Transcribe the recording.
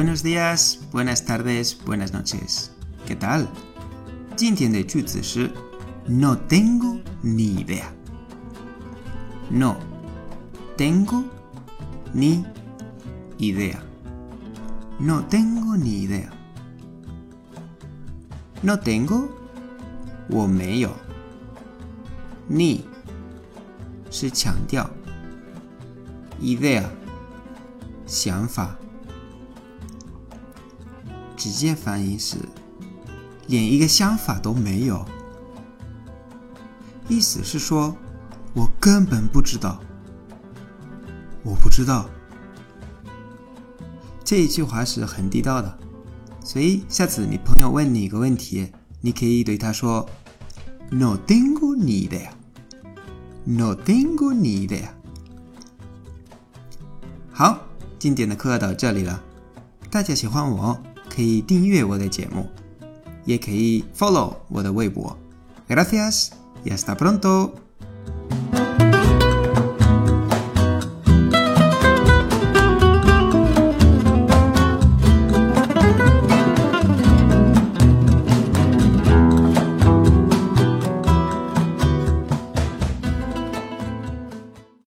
Buenos días, buenas tardes, buenas noches. ¿Qué tal? no tengo ni idea. No tengo ni idea. No tengo ni idea. No tengo o meyo. Ni idea. 想法。直接翻译是连一个想法都没有，意思是说我根本不知道，我不知道。这一句话是很地道的，所以下次你朋友问你一个问题，你可以对他说：“No tengo ni idea. No tengo ni idea.” 好。今天的课到这里了，大家喜欢我可以订阅我的节目，也可以 follow 我的微博。Gracias y hasta pronto。